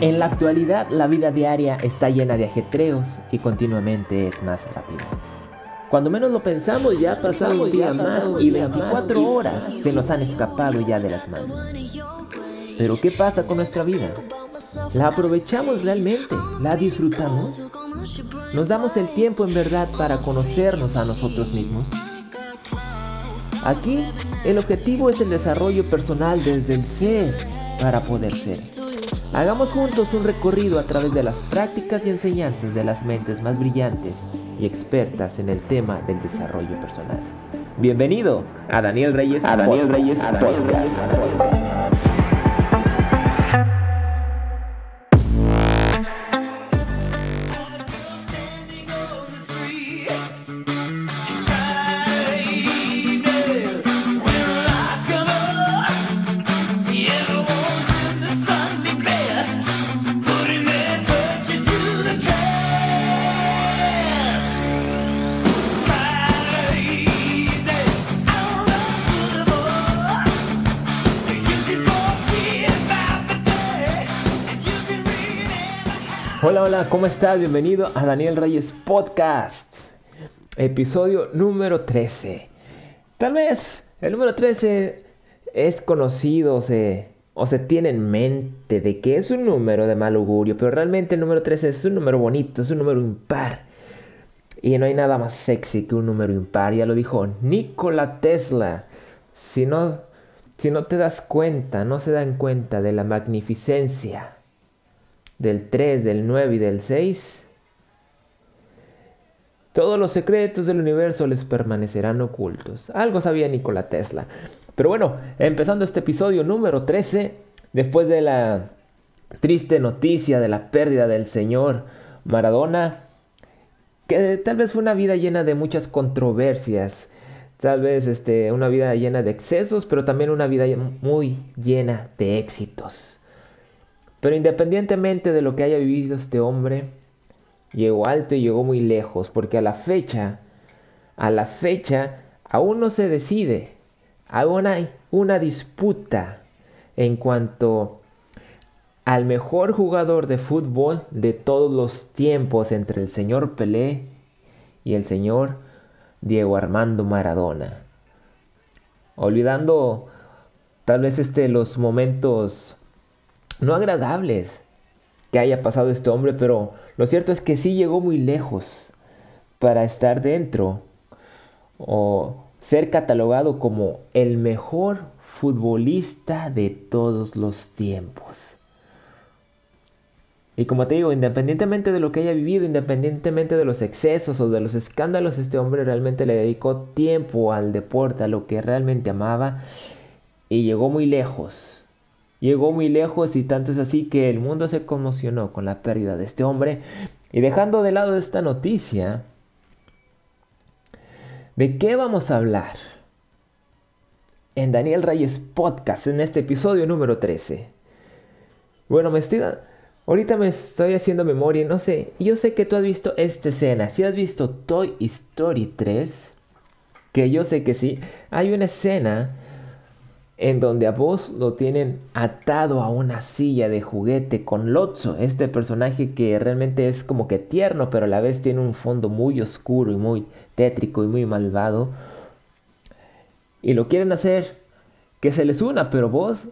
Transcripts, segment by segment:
En la actualidad la vida diaria está llena de ajetreos y continuamente es más rápida. Cuando menos lo pensamos ya ha pasado un día más y 24 horas se nos han escapado ya de las manos. Pero ¿qué pasa con nuestra vida? ¿La aprovechamos realmente? ¿La disfrutamos? ¿Nos damos el tiempo en verdad para conocernos a nosotros mismos? Aquí el objetivo es el desarrollo personal desde el ser para poder ser. Hagamos juntos un recorrido a través de las prácticas y enseñanzas de las mentes más brillantes y expertas en el tema del desarrollo personal. Bienvenido a Daniel Reyes a Daniel Reyes Hola, ¿cómo estás? Bienvenido a Daniel Reyes Podcast, episodio número 13. Tal vez el número 13 es conocido o se, o se tiene en mente de que es un número de mal augurio, pero realmente el número 13 es un número bonito, es un número impar. Y no hay nada más sexy que un número impar, ya lo dijo Nikola Tesla. Si no, si no te das cuenta, no se dan cuenta de la magnificencia del 3, del 9 y del 6, todos los secretos del universo les permanecerán ocultos. Algo sabía Nikola Tesla. Pero bueno, empezando este episodio número 13, después de la triste noticia de la pérdida del señor Maradona, que tal vez fue una vida llena de muchas controversias, tal vez este, una vida llena de excesos, pero también una vida muy llena de éxitos. Pero independientemente de lo que haya vivido este hombre, llegó alto y llegó muy lejos, porque a la fecha, a la fecha, aún no se decide, aún hay una disputa en cuanto al mejor jugador de fútbol de todos los tiempos entre el señor Pelé y el señor Diego Armando Maradona. Olvidando tal vez este los momentos no agradables que haya pasado este hombre, pero lo cierto es que sí llegó muy lejos para estar dentro o ser catalogado como el mejor futbolista de todos los tiempos. Y como te digo, independientemente de lo que haya vivido, independientemente de los excesos o de los escándalos, este hombre realmente le dedicó tiempo al deporte, a lo que realmente amaba, y llegó muy lejos llegó muy lejos y tanto es así que el mundo se conmocionó con la pérdida de este hombre. Y dejando de lado esta noticia, ¿de qué vamos a hablar? En Daniel Reyes Podcast, en este episodio número 13. Bueno, me estoy... Ahorita me estoy haciendo memoria, no sé, yo sé que tú has visto esta escena. Si has visto Toy Story 3, que yo sé que sí, hay una escena en donde a vos lo tienen atado a una silla de juguete con Lotso, este personaje que realmente es como que tierno, pero a la vez tiene un fondo muy oscuro y muy tétrico y muy malvado. Y lo quieren hacer que se les una, pero vos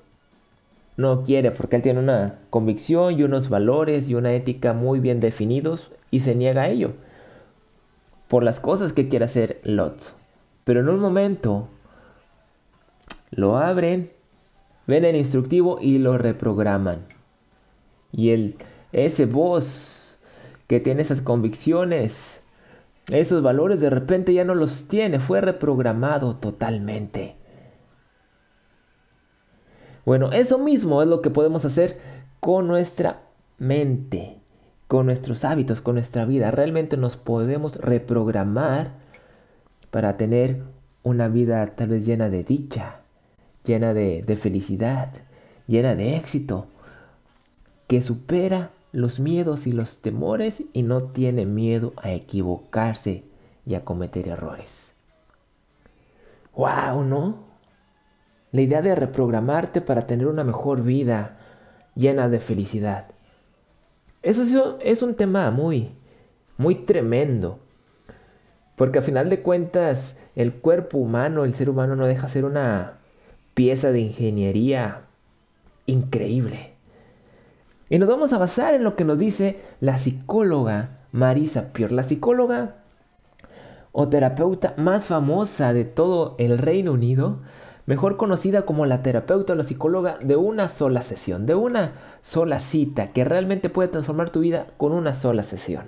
no quiere porque él tiene una convicción y unos valores y una ética muy bien definidos y se niega a ello por las cosas que quiere hacer Lotso. Pero en un momento lo abren, ven el instructivo y lo reprograman. Y el, ese voz que tiene esas convicciones, esos valores, de repente ya no los tiene, fue reprogramado totalmente. Bueno, eso mismo es lo que podemos hacer con nuestra mente, con nuestros hábitos, con nuestra vida. Realmente nos podemos reprogramar para tener una vida tal vez llena de dicha, llena de, felicidad, llena de éxito, que supera los miedos y los temores y no tiene miedo a equivocarse y a cometer errores. ¡Wow! ¿No? La idea de reprogramarte para tener una mejor vida llena de felicidad. Eso es un tema muy, muy tremendo. Porque a final de cuentas, el cuerpo humano, el ser humano no deja ser una pieza de ingeniería increíble. Y nos vamos a basar en lo que nos dice la psicóloga Marisa Pior, la psicóloga o terapeuta más famosa de todo el Reino Unido, mejor conocida como la terapeuta o la psicóloga de una sola sesión, de una sola cita, que realmente puede transformar tu vida con una sola sesión.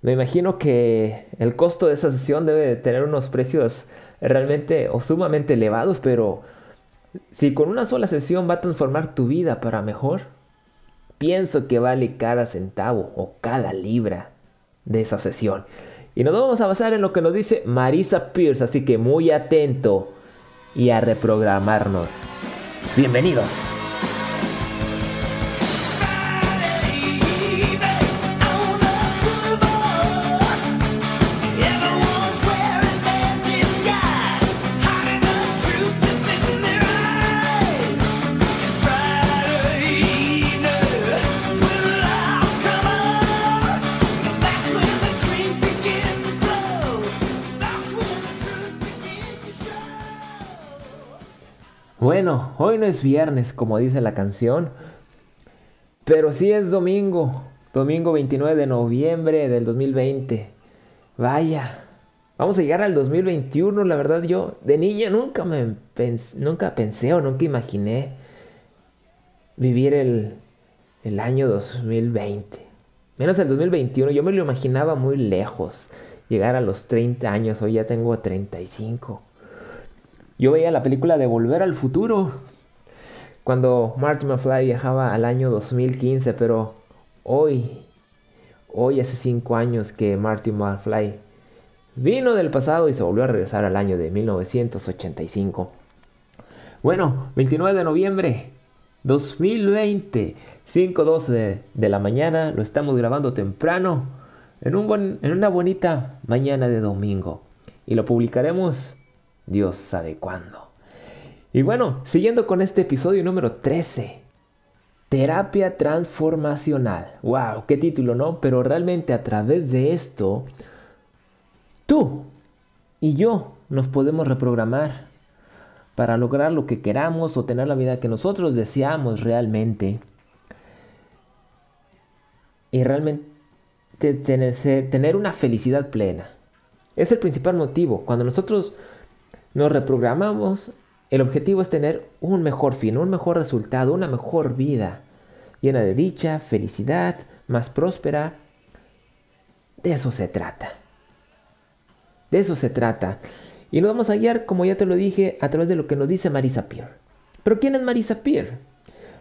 Me imagino que el costo de esa sesión debe tener unos precios realmente o sumamente elevados, pero si con una sola sesión va a transformar tu vida para mejor, pienso que vale cada centavo o cada libra de esa sesión. Y nos vamos a basar en lo que nos dice Marisa Pierce, así que muy atento y a reprogramarnos. Bienvenidos. Hoy no es viernes como dice la canción, pero sí es domingo, domingo 29 de noviembre del 2020. Vaya, vamos a llegar al 2021, la verdad yo de niña nunca me nunca pensé o nunca imaginé vivir el, el año 2020. Menos el 2021, yo me lo imaginaba muy lejos, llegar a los 30 años, hoy ya tengo 35. Yo veía la película de Volver al Futuro cuando Marty McFly viajaba al año 2015, pero hoy, hoy hace 5 años que Marty McFly vino del pasado y se volvió a regresar al año de 1985. Bueno, 29 de noviembre 2020, 5.12 de la mañana, lo estamos grabando temprano, en, un en una bonita mañana de domingo. Y lo publicaremos Dios sabe cuándo. Y bueno, siguiendo con este episodio número 13. Terapia transformacional. ¡Wow! ¡Qué título, ¿no? Pero realmente a través de esto, tú y yo nos podemos reprogramar para lograr lo que queramos o tener la vida que nosotros deseamos realmente. Y realmente tener, tener una felicidad plena. Es el principal motivo. Cuando nosotros nos reprogramamos, el objetivo es tener un mejor fin, un mejor resultado, una mejor vida, llena de dicha, felicidad, más próspera. De eso se trata. De eso se trata. Y nos vamos a guiar, como ya te lo dije, a través de lo que nos dice Marisa Peer. Pero ¿quién es Marisa Peer?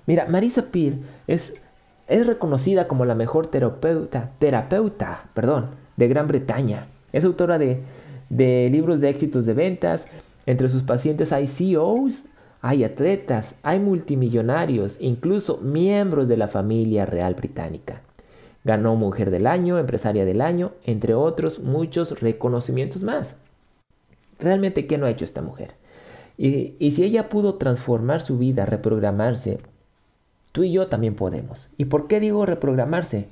Mira, Marisa Peer es, es reconocida como la mejor terapeuta, terapeuta perdón, de Gran Bretaña. Es autora de de libros de éxitos de ventas. Entre sus pacientes hay CEOs, hay atletas, hay multimillonarios, incluso miembros de la familia real británica. Ganó Mujer del Año, Empresaria del Año, entre otros muchos reconocimientos más. Realmente, ¿qué no ha hecho esta mujer? Y, y, si ella pudo transformar su vida, reprogramarse, tú y yo también podemos. ¿Y por qué digo reprogramarse?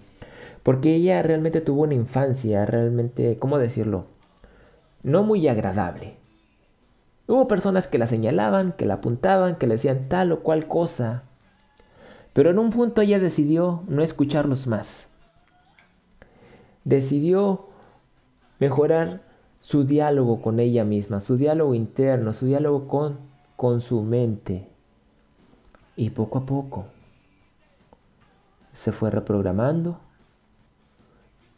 Porque ella realmente tuvo una infancia, realmente, ¿cómo decirlo? No muy agradable. Hubo personas que la señalaban, que la apuntaban, que le decían tal o cual cosa, pero en un punto ella decidió no escucharlos más. Decidió mejorar su diálogo con ella misma, su diálogo interno, su diálogo con, con su mente. Y poco a poco se fue reprogramando.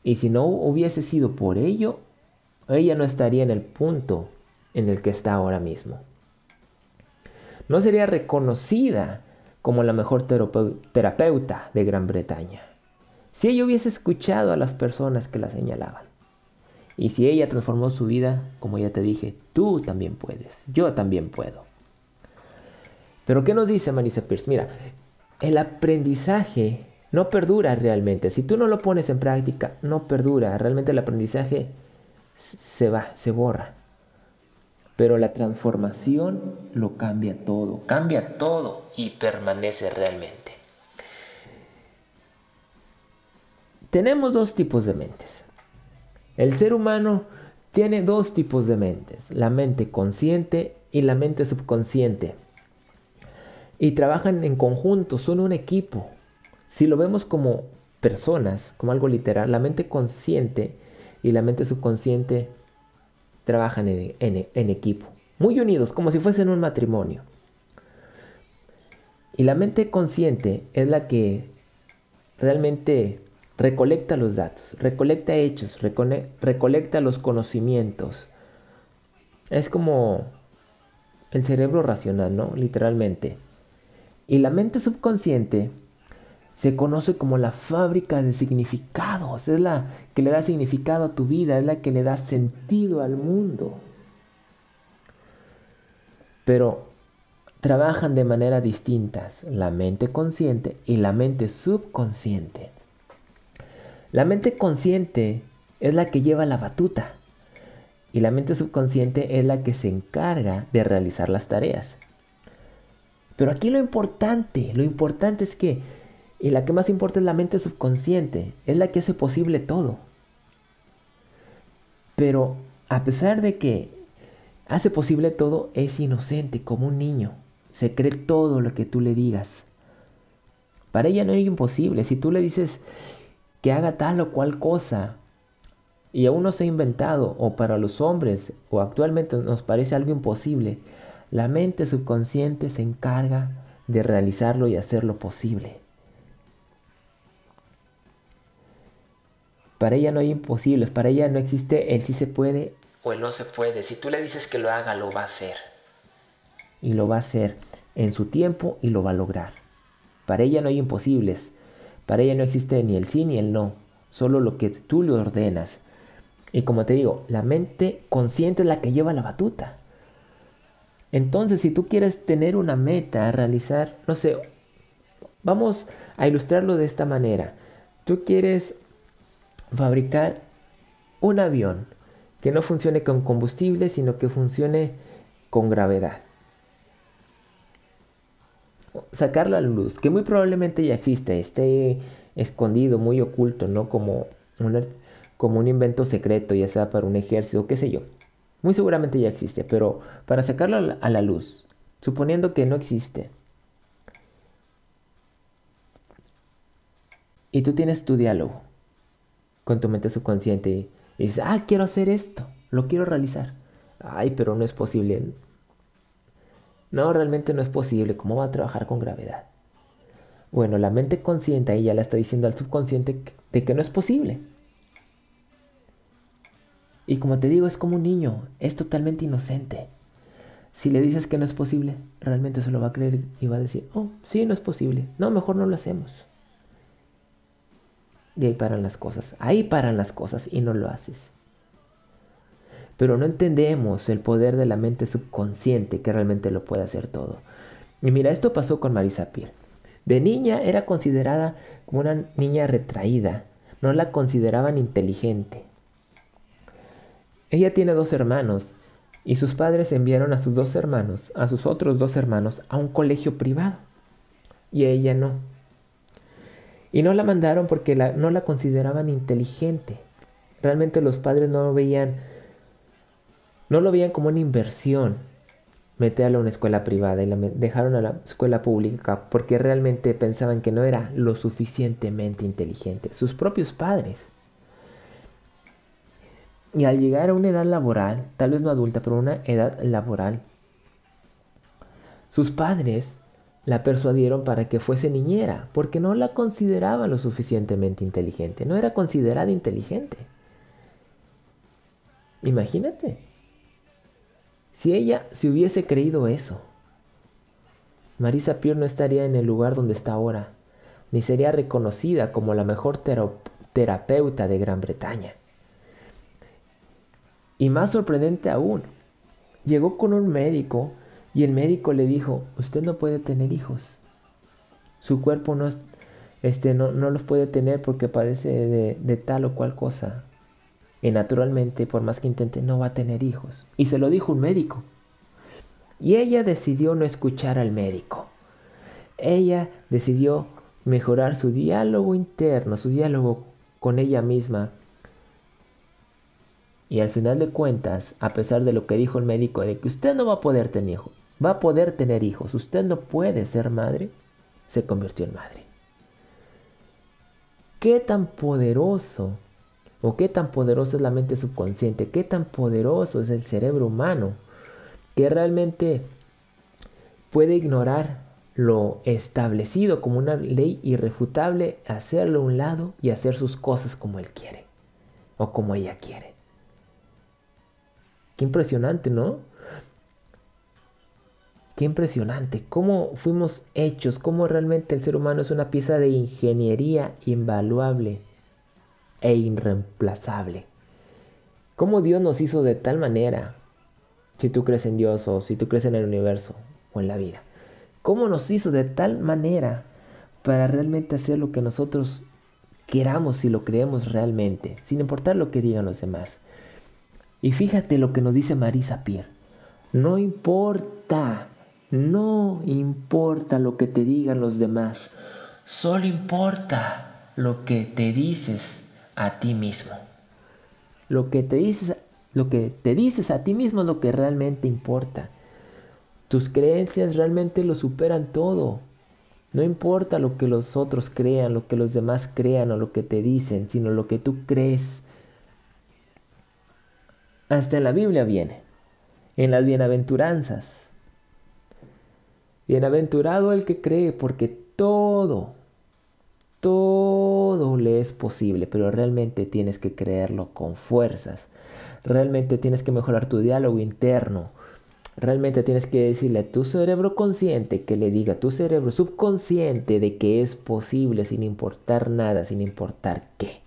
Y si no hubiese sido por ello, ella no estaría en el punto en el que está ahora mismo. No sería reconocida como la mejor terapeuta de Gran Bretaña si ella hubiese escuchado a las personas que la señalaban. Y si ella transformó su vida, como ya te dije, tú también puedes, yo también puedo. Pero ¿qué nos dice Marisa Pierce? Mira, el aprendizaje no perdura realmente. Si tú no lo pones en práctica, no perdura. Realmente el aprendizaje se va, se borra. Pero la transformación lo cambia todo, cambia todo y permanece realmente. tenemos dos tipos de mentes. El ser humano tiene dos tipos de mentes, la mente consciente y la mente subconsciente. Y trabajan en conjunto, son un equipo. Si lo vemos como personas, como algo literal, la mente consciente y la mente subconsciente trabajan en, equipo, muy unidos, como si fuesen un matrimonio. Y la mente consciente es la que realmente recolecta los datos, recolecta hechos, recolecta los conocimientos. Es como el cerebro racional, ¿no? Literalmente. Y la mente subconsciente se conoce como la fábrica de significados. Es la que le da significado a tu vida, es la que le da sentido al mundo. Pero trabajan de manera distintas la mente consciente y la mente subconsciente. La mente consciente es la que lleva la batuta y la mente subconsciente es la que se encarga de realizar las tareas. Pero aquí lo importante, lo importante es que, y la que más importa es la mente subconsciente, es la que hace posible todo. Pero a pesar de que hace posible todo, es inocente como un niño. Se cree todo lo que tú le digas. Para ella no es imposible. Si tú le dices que haga tal o cual cosa y aún no se ha inventado, o para los hombres, o actualmente nos parece algo imposible, la mente subconsciente se encarga de realizarlo y hacerlo posible. Para ella no hay imposibles, para ella no existe el sí se puede o el no se puede. Si tú le dices que lo haga, lo va a hacer y lo va a hacer en su tiempo y lo va a lograr. Para ella no hay imposibles, para ella no existe ni el sí ni el no, solo lo que tú le ordenas. Y como te digo, la mente consciente es la que lleva la batuta. Entonces, si tú quieres tener una meta a realizar, no sé, vamos a ilustrarlo de esta manera. Tú quieres fabricar un avión que no funcione con combustible, sino que funcione con gravedad sacarlo a la luz, que muy probablemente ya existe, esté escondido, muy oculto, ¿no? Como, como un invento secreto, ya sea para un ejército, qué sé yo. Muy seguramente ya existe, pero para sacarlo a la luz, suponiendo que no existe, y tú tienes tu diálogo con tu mente subconsciente y dices, ah, quiero hacer esto, lo quiero realizar. Ay, pero no es posible. No, realmente no es posible. ¿Cómo va a trabajar con gravedad? Bueno, la mente consciente ahí ya le está diciendo al subconsciente de que no es posible. Y como te digo, es como un niño, es totalmente inocente. Si le dices que no es posible, realmente se lo va a creer y va a decir, oh, sí, no es posible. No, mejor no lo hacemos. Y ahí paran las cosas. Ahí paran las cosas y no lo haces pero no entendemos el poder de la mente subconsciente que realmente lo puede hacer todo. Y mira, esto pasó con Marisa Peer. De niña era considerada como una niña retraída, no la consideraban inteligente. Ella tiene dos hermanos y sus padres enviaron a sus dos hermanos, a sus otros dos hermanos, a un colegio privado. Y ella no. Y no la mandaron porque no la consideraban inteligente. Realmente los padres no veían no lo veían como una inversión meterla a una escuela privada y la dejaron a la escuela pública porque realmente pensaban que no era lo suficientemente inteligente. Sus propios padres. Y al llegar a una edad laboral, tal vez no adulta, pero una edad laboral, sus padres la persuadieron para que fuese niñera, porque no la consideraban lo suficientemente inteligente, no era considerada inteligente. Imagínate. Si ella se hubiese creído eso, Marisa Peer no estaría en el lugar donde está ahora, ni sería reconocida como la mejor terapeuta de Gran Bretaña. Y más sorprendente aún, llegó con un médico y el médico le dijo, usted no puede tener hijos. Su cuerpo no, este, no, no los puede tener porque padece de, de tal o cual cosa. Y naturalmente, por más que intente, no va a tener hijos. Y se lo dijo un médico. Y ella decidió no escuchar al médico. Ella decidió mejorar su diálogo interno, su diálogo con ella misma. Y al final de cuentas, a pesar de lo que dijo el médico de que usted no va a poder tener hijos, va a poder tener hijos, usted no puede ser madre, se convirtió en madre. ¿Qué tan poderoso o qué tan poderoso es la mente subconsciente? ¿Qué tan poderoso es el cerebro humano que realmente puede ignorar lo establecido como una ley irrefutable, hacerlo a un lado y hacer sus cosas como él quiere o como ella quiere. Qué impresionante, ¿no? Qué impresionante, cómo fuimos hechos, cómo realmente el ser humano es una pieza de ingeniería invaluable e irreemplazable. Cómo Dios nos hizo de tal manera, si tú crees en Dios o si tú crees en el universo o en la vida. Cómo nos hizo de tal manera para realmente hacer lo que nosotros queramos si lo creemos realmente, sin importar lo que digan los demás. Y fíjate lo que nos dice Marisa Pierre. No importa, no importa lo que te digan los demás, solo importa lo que te dices a ti mismo. Lo que te dices, lo que te dices a ti mismo es lo que realmente importa. Tus creencias realmente lo superan todo. No importa lo que los otros crean, lo que los demás crean o lo que te dicen, sino lo que tú crees. Hasta en la Biblia viene, en las bienaventuranzas. Bienaventurado el que cree, porque todo, todo le es posible, pero realmente tienes que creerlo con fuerzas. Realmente tienes que mejorar tu diálogo interno. Realmente tienes que decirle a tu cerebro consciente que le diga a tu cerebro subconsciente de que es posible sin importar nada, sin importar qué.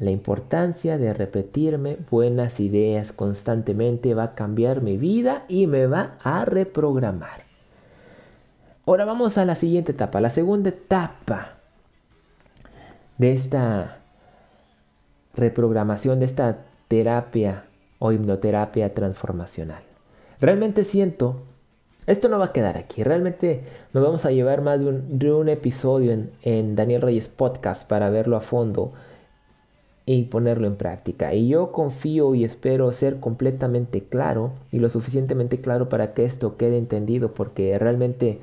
La importancia de repetirme buenas ideas constantemente va a cambiar mi vida y me va a reprogramar. Ahora vamos a la siguiente etapa, la segunda etapa de esta reprogramación, de esta terapia o hipnoterapia transformacional. Realmente siento, esto no va a quedar aquí, realmente nos vamos a llevar más de un, episodio en, Daniel Reyes Podcast para verlo a fondo y ponerlo en práctica. Y yo confío y espero ser completamente claro y lo suficientemente claro para que esto quede entendido porque realmente,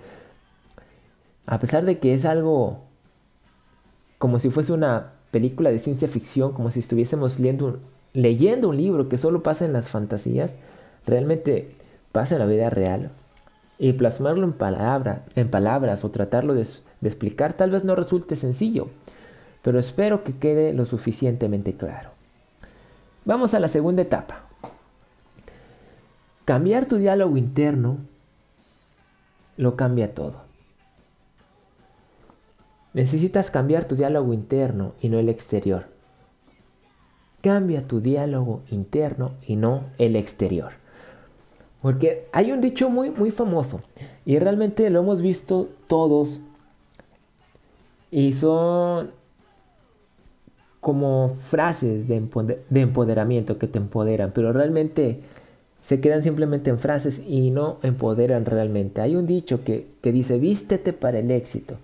a pesar de que es algo como si fuese una película de ciencia ficción, como si estuviésemos leyendo, un libro que solo pasa en las fantasías, realmente pasa en la vida real. Y plasmarlo en, en palabras o tratarlo de explicar tal vez no resulte sencillo pero espero que quede lo suficientemente claro. Vamos a la segunda etapa. Cambiar tu diálogo interno lo cambia todo. Necesitas cambiar tu diálogo interno y no el exterior. Cambia tu diálogo interno y no el exterior. Porque hay un dicho muy, muy famoso y realmente lo hemos visto todos y son como frases de, empoderamiento que te empoderan, pero realmente se quedan simplemente en frases y no empoderan realmente. Hay un dicho que, que dice, vístete para el éxito,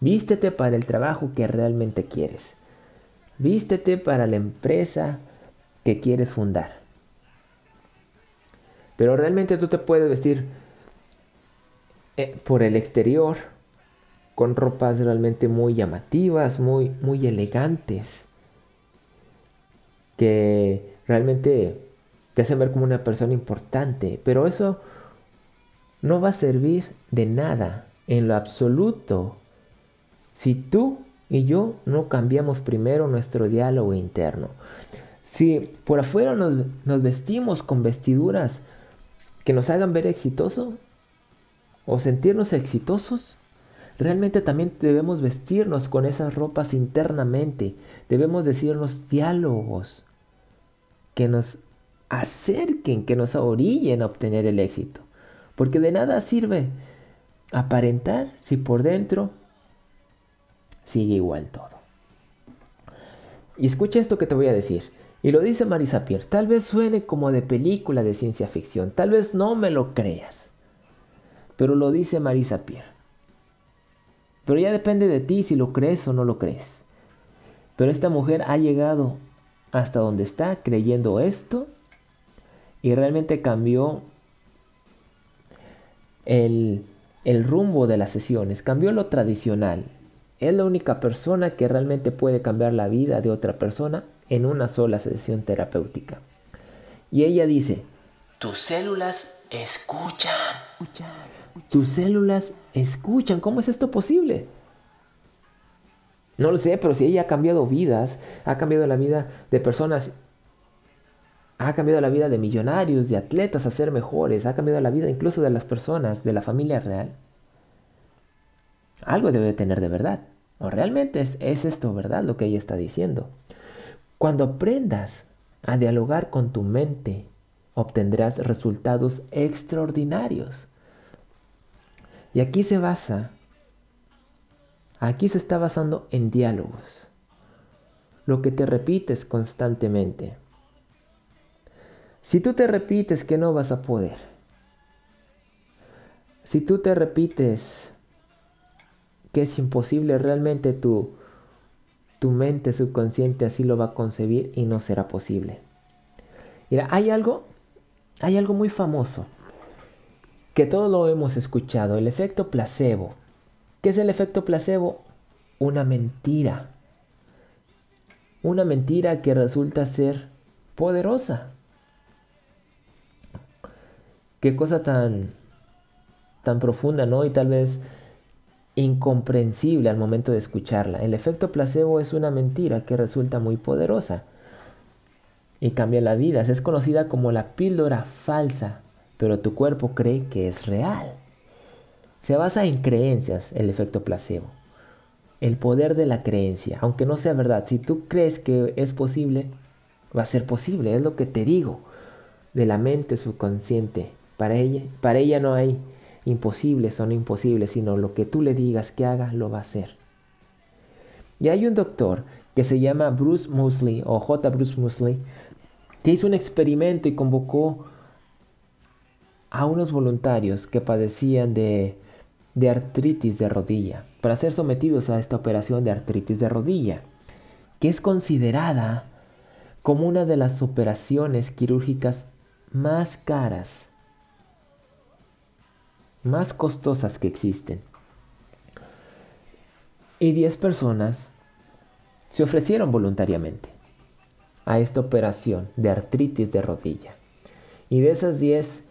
vístete para el trabajo que realmente quieres, vístete para la empresa que quieres fundar. Pero realmente tú te puedes vestir eh, por el exterior con ropas realmente muy llamativas, muy, muy elegantes que realmente te hacen ver como una persona importante, pero eso no va a servir de nada en lo absoluto si tú y yo no cambiamos primero nuestro diálogo interno. Si por afuera nos, vestimos con vestiduras que nos hagan ver exitoso o sentirnos exitosos, Realmente también debemos vestirnos con esas ropas internamente. Debemos decirnos diálogos que nos acerquen, que nos orillen a obtener el éxito. Porque de nada sirve aparentar si por dentro sigue igual todo. Y escucha esto que te voy a decir. Y lo dice Marisa Pierre. Tal vez suene como de película de ciencia ficción. Tal vez no me lo creas. Pero lo dice Marisa Pierre. Pero ya depende de ti si lo crees o no lo crees. Pero esta mujer ha llegado hasta donde está creyendo esto y realmente cambió el, el rumbo de las sesiones, cambió lo tradicional. Es la única persona que realmente puede cambiar la vida de otra persona en una sola sesión terapéutica. Y ella dice, tus células escuchan. Tus células escuchan. ¿Cómo es esto posible? No lo sé, pero si ella ha cambiado vidas, ha cambiado la vida de personas, ha cambiado la vida de millonarios, de atletas a ser mejores, ha cambiado la vida incluso de las personas de la familia real, algo debe tener de verdad. O realmente es, es esto verdad lo que ella está diciendo. Cuando aprendas a dialogar con tu mente, obtendrás resultados extraordinarios. Y aquí se basa Aquí se está basando en diálogos, lo que te repites constantemente. Si tú te repites que no vas a poder, si tú te repites que es imposible, realmente tu, tu mente subconsciente así lo va a concebir y no será posible. Mira, hay algo, hay algo muy famoso que todos lo hemos escuchado, el efecto placebo. ¿Qué es el efecto placebo? Una mentira. Una mentira que resulta ser poderosa. Qué cosa tan tan profunda, ¿no? Y tal vez incomprensible al momento de escucharla. El efecto placebo es una mentira que resulta muy poderosa y cambia la vida. Es conocida como la píldora falsa, pero tu cuerpo cree que es real. Se basa en creencias el efecto placebo. El poder de la creencia, aunque no sea verdad, si tú crees que es posible, va a ser posible, es lo que te digo, de la mente subconsciente. Para ella, para ella no hay imposibles o no imposibles, sino lo que tú le digas que haga, lo va a hacer. Y hay un doctor que se llama Bruce Musley o J. Bruce Musley, que hizo un experimento y convocó a unos voluntarios que padecían de de artritis de rodilla, para ser sometidos a esta operación de artritis de rodilla, que es considerada como una de las operaciones quirúrgicas más caras, más costosas que existen. Y 10 personas se ofrecieron voluntariamente a esta operación de artritis de rodilla. Y de esas 10,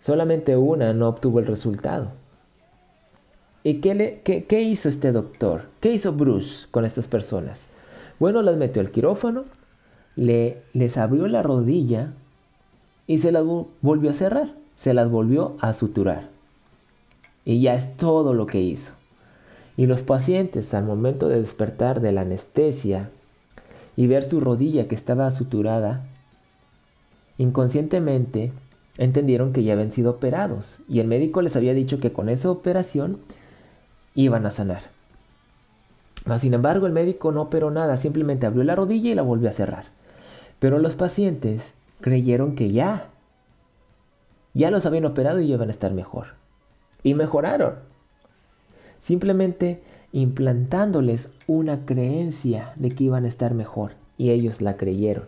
Solamente una no obtuvo el resultado. ¿Y qué, le, qué, hizo este doctor? ¿Qué hizo Bruce con estas personas? Bueno, las metió al quirófano, le, les abrió la rodilla y se las volvió a cerrar, se las volvió a suturar. Y ya es todo lo que hizo. Y los pacientes al momento de despertar de la anestesia y ver su rodilla que estaba suturada, inconscientemente entendieron que ya habían sido operados y el médico les había dicho que con esa operación iban a sanar. sin embargo, el médico no operó nada, simplemente abrió la rodilla y la volvió a cerrar. Pero los pacientes creyeron que ya, ya los habían operado y iban a estar mejor. Y mejoraron. Simplemente implantándoles una creencia de que iban a estar mejor. Y ellos la creyeron.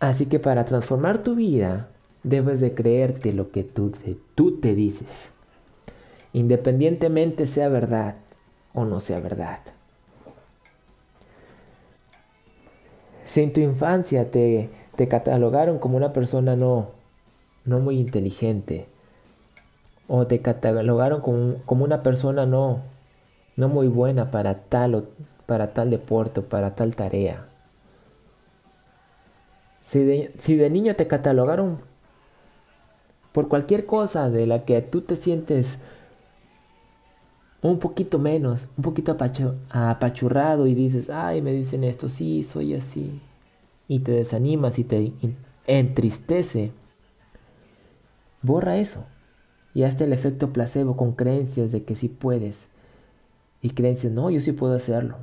Así que para transformar tu vida, debes de creerte lo que tú te, tú te dices, independientemente sea verdad o no sea verdad. Si en tu infancia te, catalogaron como una persona no, muy inteligente, o te catalogaron como, como una persona no, no muy buena para tal, o, para tal deporte o para tal tarea, si de, niño te catalogaron por cualquier cosa de la que tú te sientes un poquito menos, un poquito apachurrado y dices, ay, me dicen esto, sí, soy así. Y te desanimas y te entristece. Borra eso. Y hazte el efecto placebo con creencias de que sí puedes. Y creencias, no, yo sí puedo hacerlo.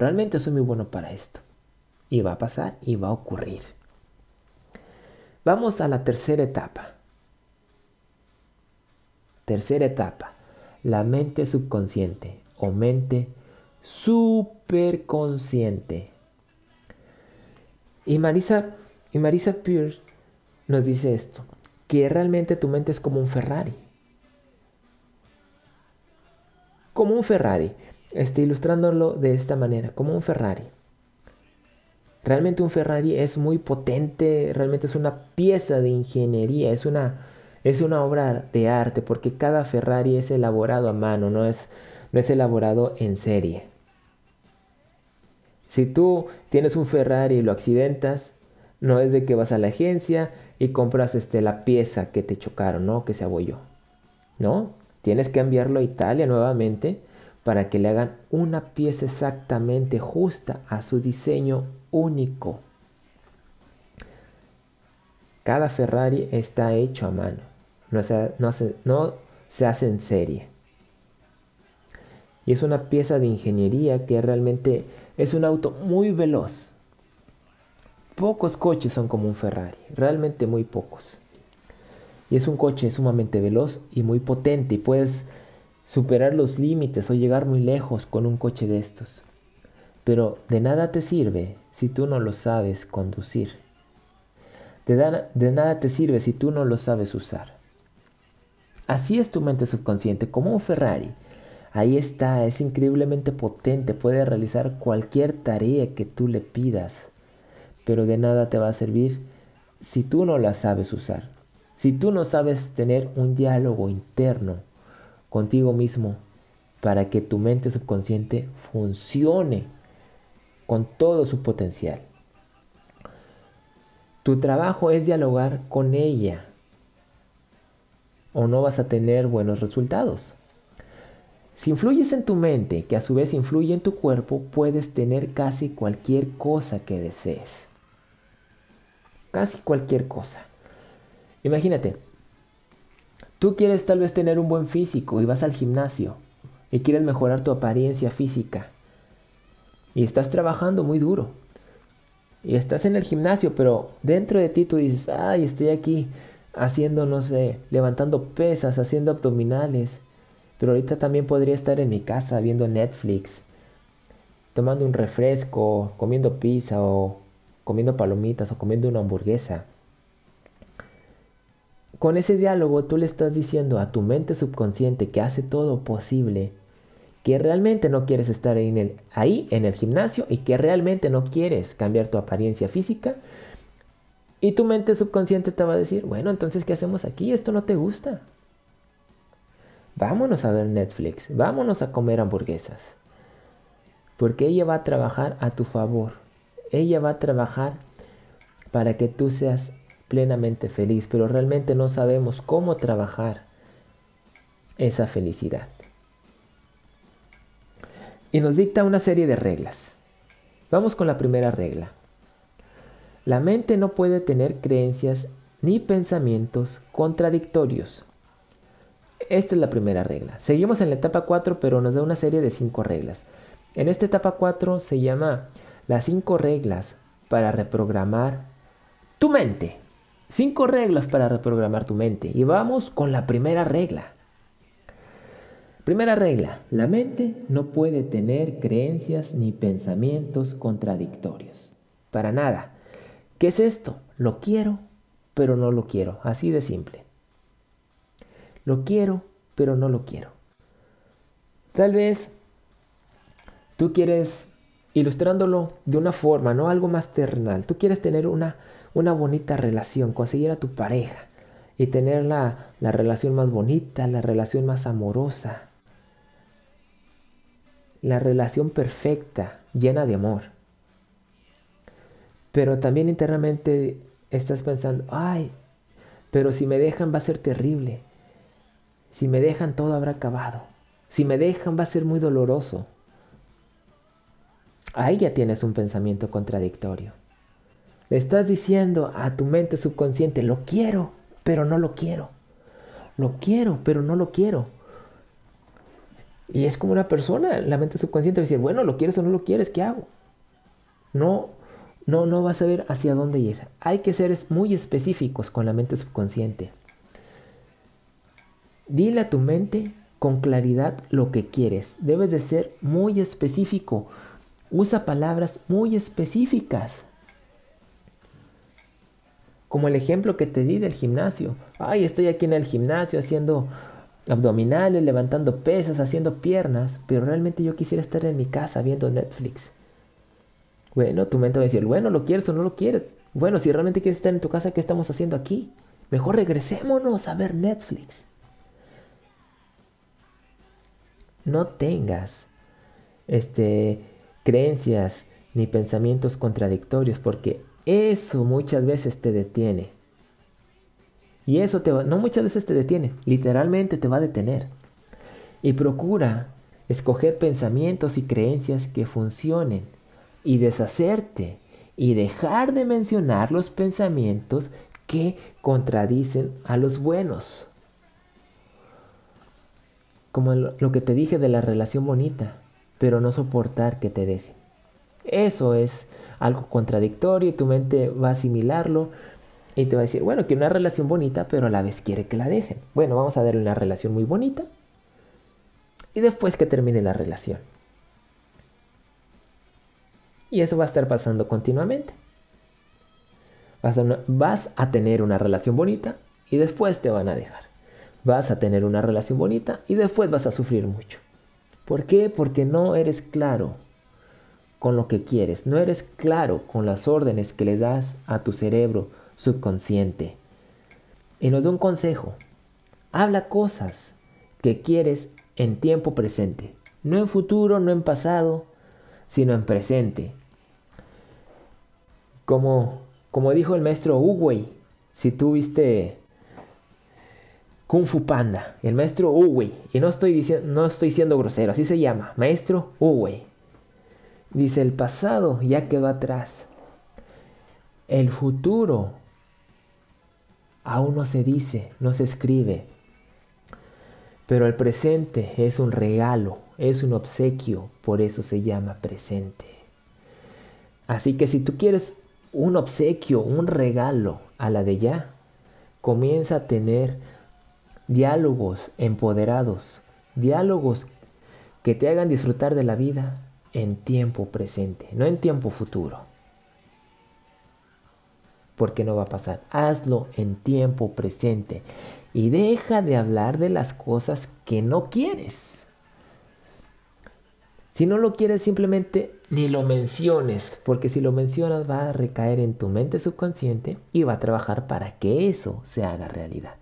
Realmente soy muy bueno para esto. Y va a pasar y va a ocurrir. Vamos a la tercera etapa. Tercera etapa, la mente subconsciente o mente superconsciente. Y Marisa, y Marisa Pierce nos dice esto, que realmente tu mente es como un Ferrari. Como un Ferrari. Este, ilustrándolo de esta manera, como un Ferrari. Realmente un Ferrari es muy potente, realmente es una pieza de ingeniería, es una, es una obra de arte, porque cada Ferrari es elaborado a mano, no es, no es elaborado en serie. Si tú tienes un Ferrari y lo accidentas, no es de que vas a la agencia y compras este, la pieza que te chocaron, ¿no? Que se abolló. No, tienes que enviarlo a Italia nuevamente para que le hagan una pieza exactamente justa a su diseño único. Cada Ferrari está hecho a mano, no se, no se hace en serie. Y es una pieza de ingeniería que realmente es un auto muy veloz. Pocos coches son como un Ferrari, realmente muy pocos. Y es un coche sumamente veloz y muy potente y puedes superar los límites o llegar muy lejos con un coche de estos. Pero de nada te sirve si tú no lo sabes conducir. De, nada te sirve si tú no lo sabes usar. Así es tu mente subconsciente, como un Ferrari. Ahí está, es increíblemente potente, puede realizar cualquier tarea que tú le pidas, pero de nada te va a servir si tú no la sabes usar. Si tú no sabes tener un diálogo interno contigo mismo para que tu mente subconsciente funcione con todo su potencial. Tu trabajo es dialogar con ella o no vas a tener buenos resultados. Si influyes en tu mente, que a su vez influye en tu cuerpo, puedes tener casi cualquier cosa que desees. Casi cualquier cosa. Imagínate, Tú quieres tal vez tener un buen físico y vas al gimnasio y quieres mejorar tu apariencia física y estás trabajando muy duro y estás en el gimnasio, pero dentro de ti tú dices, ay, estoy aquí haciendo, no sé, levantando pesas, haciendo abdominales, pero ahorita también podría estar en mi casa viendo Netflix, tomando un refresco, comiendo pizza o comiendo palomitas o comiendo una hamburguesa. Con ese diálogo tú le estás diciendo a tu mente subconsciente que hace todo posible, que realmente no quieres estar en el, ahí en el gimnasio y que realmente no quieres cambiar tu apariencia física. Y tu mente subconsciente te va a decir, bueno, entonces, ¿qué hacemos aquí? Esto no te gusta. Vámonos a ver Netflix, vámonos a comer hamburguesas. Porque ella va a trabajar a tu favor. Ella va a trabajar para que tú seas plenamente feliz, pero realmente no sabemos cómo trabajar esa felicidad. Y nos dicta una serie de reglas. Vamos con la primera regla. La mente no puede tener creencias ni pensamientos contradictorios. Esta es la primera regla. Seguimos en la etapa 4, pero nos da una serie de 5 reglas. En esta etapa 4 se llama las 5 reglas para reprogramar tu mente. Cinco reglas para reprogramar tu mente. Y vamos con la primera regla. Primera regla, la mente no puede tener creencias ni pensamientos contradictorios. Para nada. ¿Qué es esto? Lo quiero, pero no lo quiero. Así de simple. Lo quiero, pero no lo quiero. Tal vez tú quieres, ilustrándolo de una forma, no algo más terrenal, tú quieres tener una una bonita relación, conseguir a tu pareja y tener la, la relación más bonita, la relación más amorosa, la relación perfecta, llena de amor. Pero también internamente estás pensando, ay, pero si me dejan va a ser terrible. Si me dejan todo habrá acabado. Si me dejan va a ser muy doloroso. Ahí ya tienes un pensamiento contradictorio. Estás diciendo a tu mente subconsciente, lo quiero, pero no lo quiero. Lo quiero, pero no lo quiero. Y es como una persona, la mente subconsciente va a decir, bueno, lo quieres o no lo quieres, ¿qué hago? No, no, no vas a ver hacia dónde ir. Hay que ser muy específicos con la mente subconsciente. Dile a tu mente con claridad lo que quieres. Debes de ser muy específico. Usa palabras muy específicas. Como el ejemplo que te di del gimnasio. Ay, estoy aquí en el gimnasio haciendo abdominales, levantando pesas, haciendo piernas, pero realmente yo quisiera estar en mi casa viendo Netflix. Bueno, tu mente va a decir, bueno, ¿lo quieres o no lo quieres? Bueno, si realmente quieres estar en tu casa, ¿qué estamos haciendo aquí? Mejor regresémonos a ver Netflix. No tengas este, creencias ni pensamientos contradictorios porque eso muchas veces te detiene. Y eso te va, no muchas veces te detiene, literalmente te va a detener. Y procura escoger pensamientos y creencias que funcionen y deshacerte y dejar de mencionar los pensamientos que contradicen a los buenos. Como lo que te dije de la relación bonita, pero no soportar que te dejen. Eso es algo contradictorio y tu mente va a asimilarlo y te va a decir, bueno, quiere una relación bonita, pero a la vez quiere que la dejen. Bueno, vamos a darle una relación muy bonita y después que termine la relación. Y eso va a estar pasando continuamente. Vas a, vas a tener una relación bonita y después te van a dejar. Vas a tener una relación bonita y después vas a sufrir mucho. ¿Por qué? Porque no eres claro con lo que quieres, no eres claro con las órdenes que le das a tu cerebro subconsciente. Y nos da un consejo. Habla cosas que quieres en tiempo presente, no en futuro, no en pasado, sino en presente. Como, como dijo el maestro Uwei, si tú viste Kung Fu Panda, el maestro Uwei, y no estoy, diciendo, no estoy siendo grosero, así se llama, maestro Uwei. Dice, el pasado ya quedó atrás. El futuro aún no se dice, no se escribe. Pero el presente es un regalo, es un obsequio, por eso se llama presente. Así que si tú quieres un obsequio, un regalo a la de ya, comienza a tener diálogos empoderados, diálogos que te hagan disfrutar de la vida en tiempo presente, no en tiempo futuro. Porque no va a pasar. Hazlo en tiempo presente y deja de hablar de las cosas que no quieres. Si no lo quieres, simplemente ni lo menciones, porque si lo mencionas va a recaer en tu mente subconsciente y va a trabajar para que eso se haga realidad.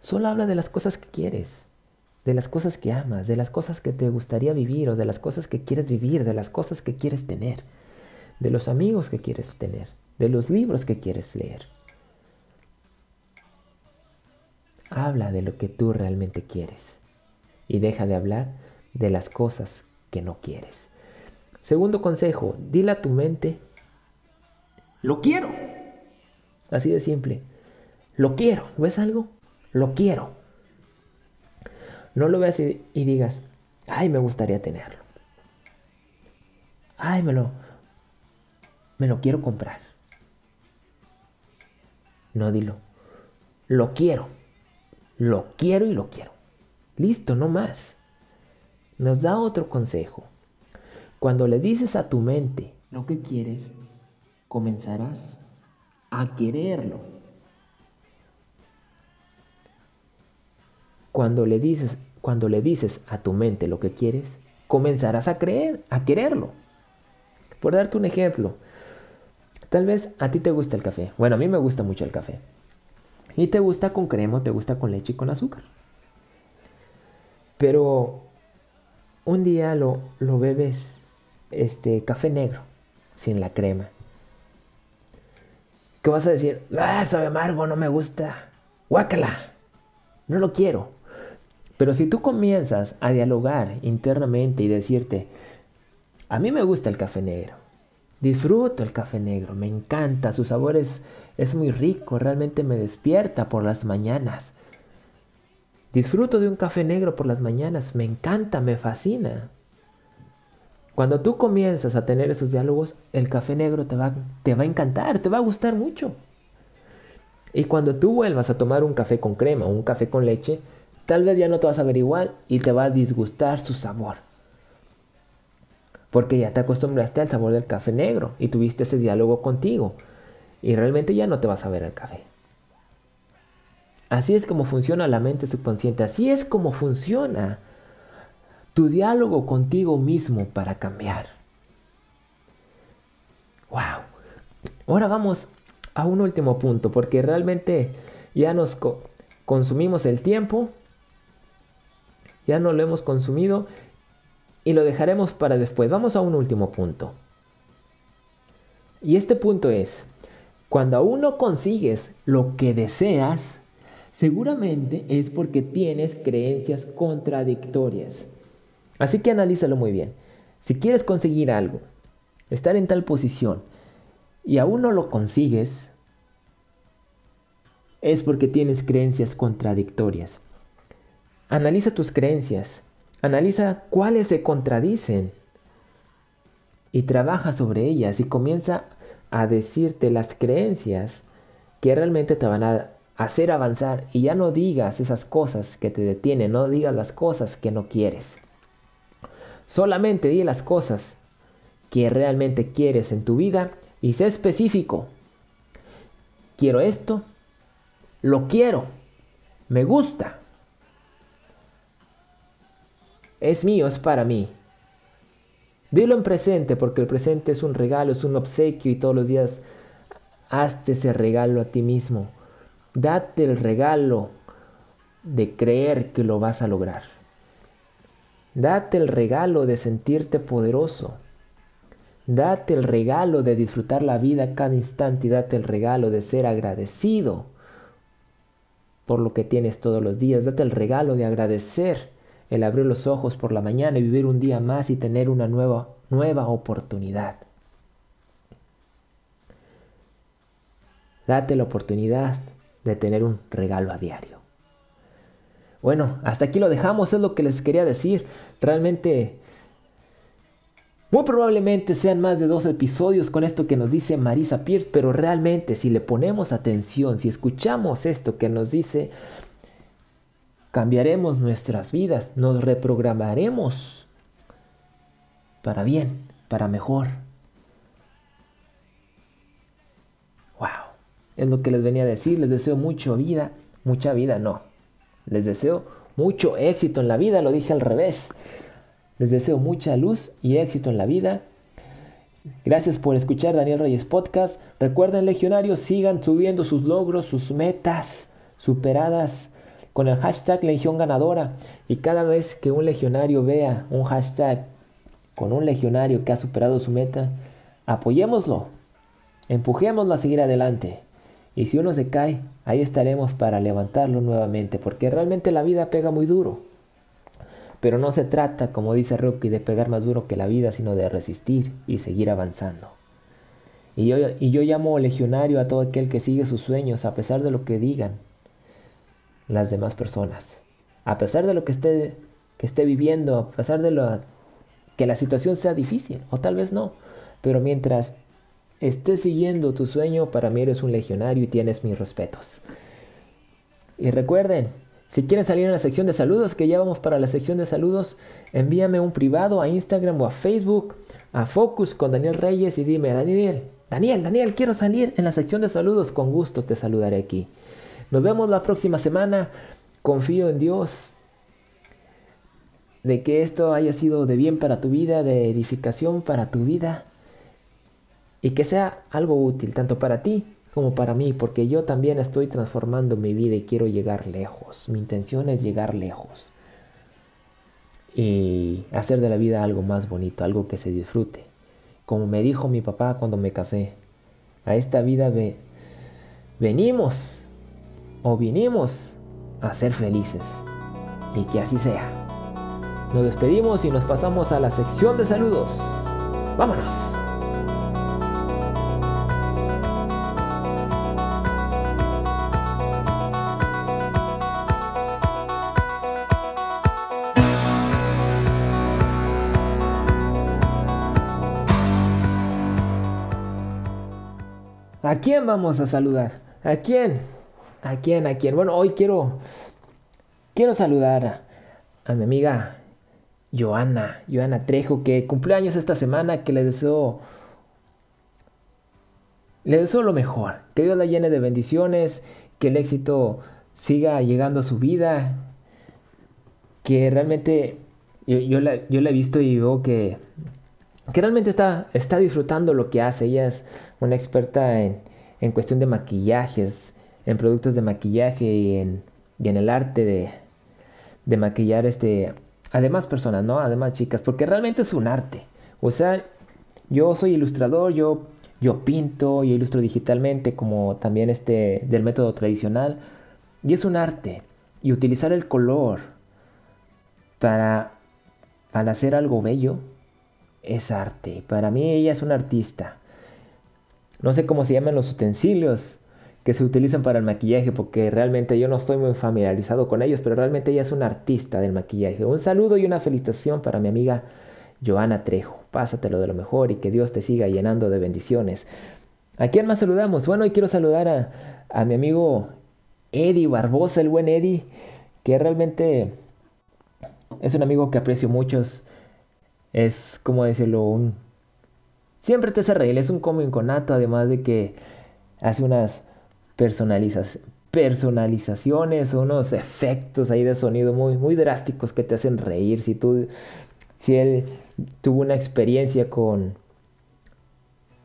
Solo habla de las cosas que quieres de las cosas que amas, de las cosas que te gustaría vivir o de las cosas que quieres vivir, de las cosas que quieres tener, de los amigos que quieres tener, de los libros que quieres leer. Habla de lo que tú realmente quieres y deja de hablar de las cosas que no quieres. Segundo consejo, dile a tu mente, lo quiero. Así de simple. Lo quiero. ¿Ves algo? Lo quiero. No lo veas y, digas, ay, me gustaría tenerlo. Ay, me lo, me lo quiero comprar. No dilo. Lo quiero. Lo quiero y lo quiero. Listo, no más. Nos da otro consejo. Cuando le dices a tu mente lo que quieres, comenzarás a quererlo. Cuando le dices, cuando le dices a tu mente lo que quieres, comenzarás a creer, a quererlo. Por darte un ejemplo, tal vez a ti te gusta el café. Bueno, a mí me gusta mucho el café. Y te gusta con crema, te gusta con leche y con azúcar. Pero un día lo, lo bebes este café negro, sin la crema. ¿Qué vas a decir? Ah, sabe amargo, no me gusta. Guácala. No lo quiero. Pero si tú comienzas a dialogar internamente y decirte, a mí me gusta el café negro, disfruto el café negro, me encanta, su sabor es, es muy rico, realmente me despierta por las mañanas. Disfruto de un café negro por las mañanas, me encanta, me fascina. Cuando tú comienzas a tener esos diálogos, el café negro te va, te va a encantar, te va a gustar mucho. Y cuando tú vuelvas a tomar un café con crema o un café con leche, tal vez ya no te vas a ver igual y te va a disgustar su sabor. Porque ya te acostumbraste al sabor del café negro y tuviste ese diálogo contigo. Y realmente ya no te vas a ver el café. Así es como funciona la mente subconsciente. Así es como funciona tu diálogo contigo mismo para cambiar. ¡Wow! Ahora vamos a un último punto, porque realmente ya nos consumimos el tiempo, ya no lo hemos consumido y lo dejaremos para después. Vamos a un último punto. Y este punto es, cuando aún no consigues lo que deseas, seguramente es porque tienes creencias contradictorias. Así que analízalo muy bien. Si quieres conseguir algo, estar en tal posición, y aún no lo consigues, es porque tienes creencias contradictorias. Analiza tus creencias, analiza cuáles se contradicen y trabaja sobre ellas y comienza a decirte las creencias que realmente te van a hacer avanzar y ya no digas esas cosas que te detienen, no digas las cosas que no quieres. Solamente di las cosas que realmente quieres en tu vida y sé específico. Quiero esto, lo quiero, me gusta. Es mío, es para mí. Dilo en presente porque el presente es un regalo, es un obsequio y todos los días hazte ese regalo a ti mismo. Date el regalo de creer que lo vas a lograr. Date el regalo de sentirte poderoso. Date el regalo de disfrutar la vida cada instante y date el regalo de ser agradecido por lo que tienes todos los días. Date el regalo de agradecer el abrir los ojos por la mañana y vivir un día más y tener una nueva, nueva oportunidad. Date la oportunidad de tener un regalo a diario. Bueno, hasta aquí lo dejamos, es lo que les quería decir. Realmente muy probablemente sean más de dos episodios con esto que nos dice Marisa Pierce, pero realmente si le ponemos atención, si escuchamos esto que nos dice, cambiaremos nuestras vidas, nos reprogramaremos para bien, para mejor. Wow, es lo que les venía a decir, les deseo mucha vida, mucha vida, no. Les deseo mucho éxito en la vida, lo dije al revés. Les deseo mucha luz y éxito en la vida. Gracias por escuchar Daniel Reyes Podcast. Recuerden, legionarios, sigan subiendo sus logros, sus metas superadas con el hashtag Legión Ganadora. Y cada vez que un legionario vea un hashtag con un legionario que ha superado su meta, apoyémoslo, empujémoslo a seguir adelante. Y si uno se cae, ahí estaremos para levantarlo nuevamente, porque realmente la vida pega muy duro. Pero no se trata, como dice Rocky, de pegar más duro que la vida, sino de resistir y seguir avanzando. Y yo, y yo llamo legionario a todo aquel que sigue sus sueños a pesar de lo que digan las demás personas. A pesar de lo que esté, que esté viviendo, a pesar de lo, que la situación sea difícil, o tal vez no. Pero mientras estés siguiendo tu sueño, para mí eres un legionario y tienes mis respetos. Y recuerden, si quieren salir en la sección de saludos, que ya vamos para la sección de saludos, envíame un privado a Instagram o a Facebook, a Focus con Daniel Reyes y dime, Daniel, Daniel, Daniel, quiero salir en la sección de saludos, con gusto te saludaré aquí. Nos vemos la próxima semana, confío en Dios, de que esto haya sido de bien para tu vida, de edificación para tu vida, y que sea algo útil tanto para ti como para mí, porque yo también estoy transformando mi vida y quiero llegar lejos. Mi intención es llegar lejos y hacer de la vida algo más bonito, algo que se disfrute. Como me dijo mi papá cuando me casé, a esta vida venimos o vinimos a ser felices y que así sea. Nos despedimos y nos pasamos a la sección de saludos. Vámonos. ¿A quién vamos a saludar? ¿A quién? ¿A quién? ¿A quién? Bueno, hoy quiero quiero saludar a, mi amiga Joana, Joana Trejo, que cumplió años esta semana, que le deseo le deseo lo mejor, que Dios la llene de bendiciones, que el éxito siga llegando a su vida, que realmente yo, la, he visto y veo que, que realmente está, está disfrutando lo que hace. Ella es una experta en, en cuestión de maquillajes, en productos de maquillaje y en, y en el arte de, de maquillar este, además personas, ¿no? Además chicas, porque realmente es un arte. O sea, yo soy ilustrador, yo yo pinto, yo ilustro digitalmente como también este del método tradicional y es un arte y utilizar el color para, para hacer algo bello es arte. Para mí ella es una artista. No sé cómo se llaman los utensilios que se utilizan para el maquillaje porque realmente yo no estoy muy familiarizado con ellos, pero realmente ella es una artista del maquillaje. Un saludo y una felicitación para mi amiga Joana Trejo. Pásatelo de lo mejor y que Dios te siga llenando de bendiciones. ¿A quién más saludamos? Bueno, hoy quiero saludar a, a mi amigo Eddie Barbosa, el buen Eddie, que realmente es un amigo que aprecio mucho. Es, como decirlo, un... Siempre te hace reír, es un cómico nato, además de que hace unas personalizas, personalizaciones, unos efectos ahí de sonido muy, muy drásticos que te hacen reír. Si tú si él tuvo una experiencia con,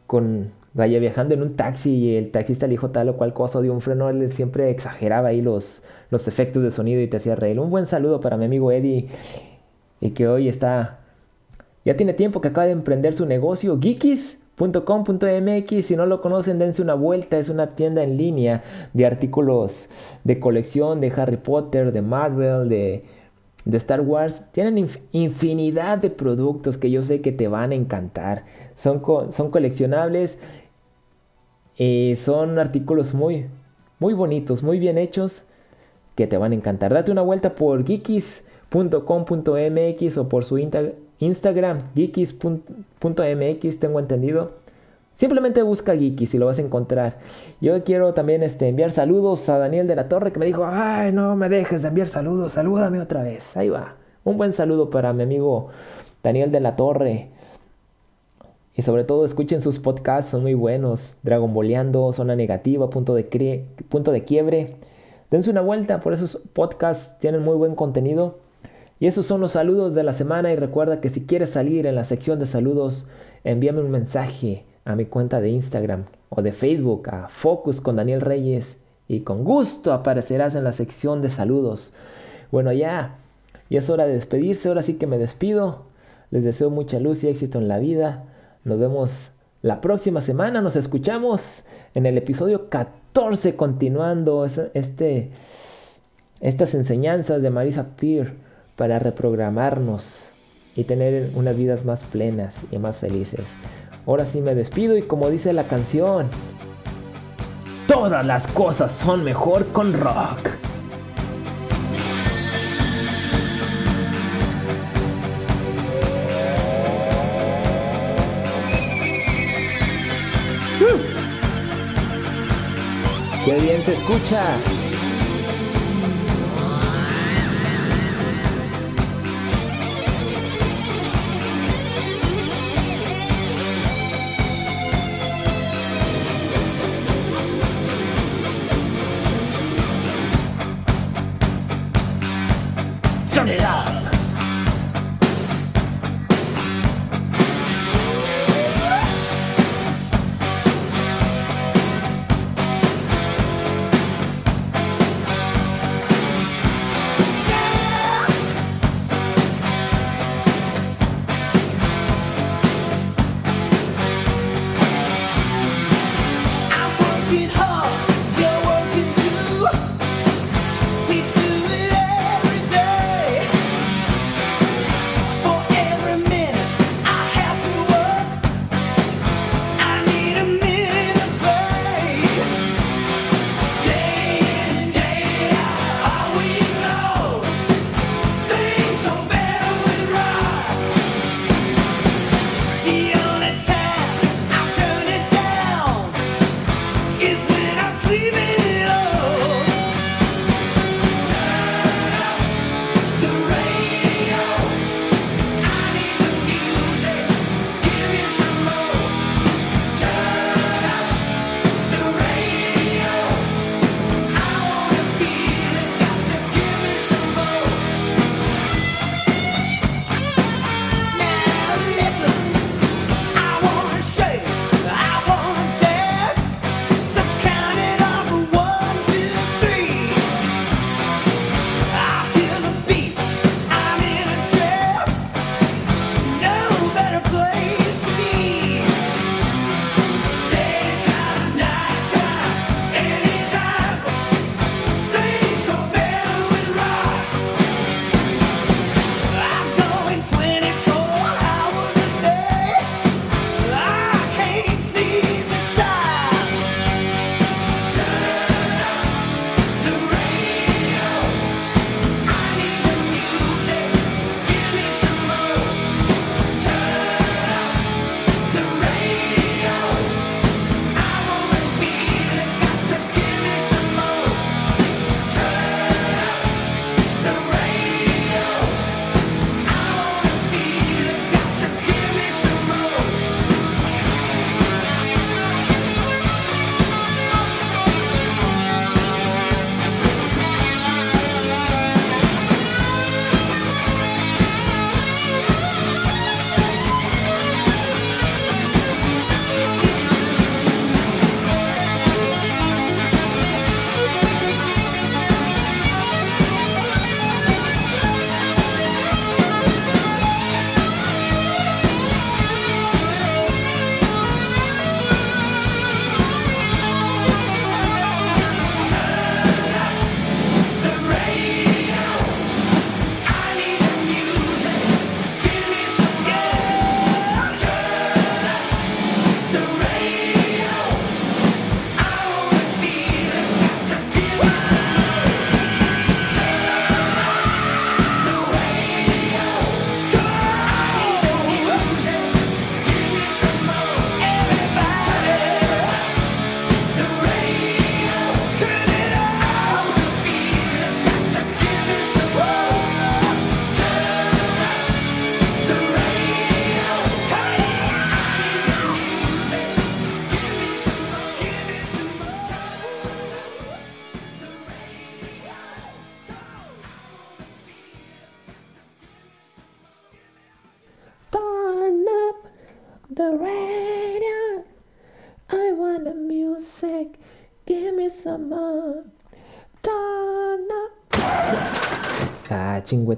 con, vaya, viajando en un taxi y el taxista le dijo tal o cual cosa, dio un freno, él siempre exageraba ahí los, los efectos de sonido y te hacía reír. Un buen saludo para mi amigo Eddie y que hoy está, ya tiene tiempo que acaba de emprender su negocio, geekis.com.mx, si no lo conocen dense una vuelta, es una tienda en línea de artículos de colección de Harry Potter, de Marvel, de Star Wars tienen infinidad de productos que yo sé que te van a encantar. Son, son coleccionables y son artículos muy, muy bonitos, muy bien hechos que te van a encantar. Date una vuelta por geekis.com.mx o por su Instagram, geekis.mx, tengo entendido. Simplemente busca Geeky y lo vas a encontrar. Yo quiero también este, enviar saludos a Daniel de la Torre que me dijo, ay, no me dejes de enviar saludos, salúdame otra vez. Ahí va. Un buen saludo para mi amigo Daniel de la Torre. Y sobre todo escuchen sus podcasts, son muy buenos. Dragon Boleando, Zona Negativa, Punto de, punto de Quiebre. Dense una vuelta por esos podcasts, tienen muy buen contenido. Y esos son los saludos de la semana y recuerda que si quieres salir en la sección de saludos, envíame un mensaje a mi cuenta de Instagram o de Facebook a Focus con Daniel Reyes y con gusto aparecerás en la sección de saludos. Bueno, ya, ya es hora de despedirse, ahora sí que me despido. Les deseo mucha luz y éxito en la vida. Nos vemos la próxima semana, nos escuchamos en el episodio 14 continuando este, estas enseñanzas de Marisa Peer para reprogramarnos y tener unas vidas más plenas y más felices. Ahora sí me despido y como dice la canción, todas las cosas son mejor con rock. ¡Uh! ¡Qué bien se escucha! Yeah.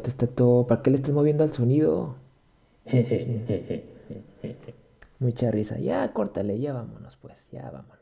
Está todo. ¿Para qué le estás moviendo al sonido? Mucha risa. Ya, córtale, ya vámonos, pues. Ya vámonos.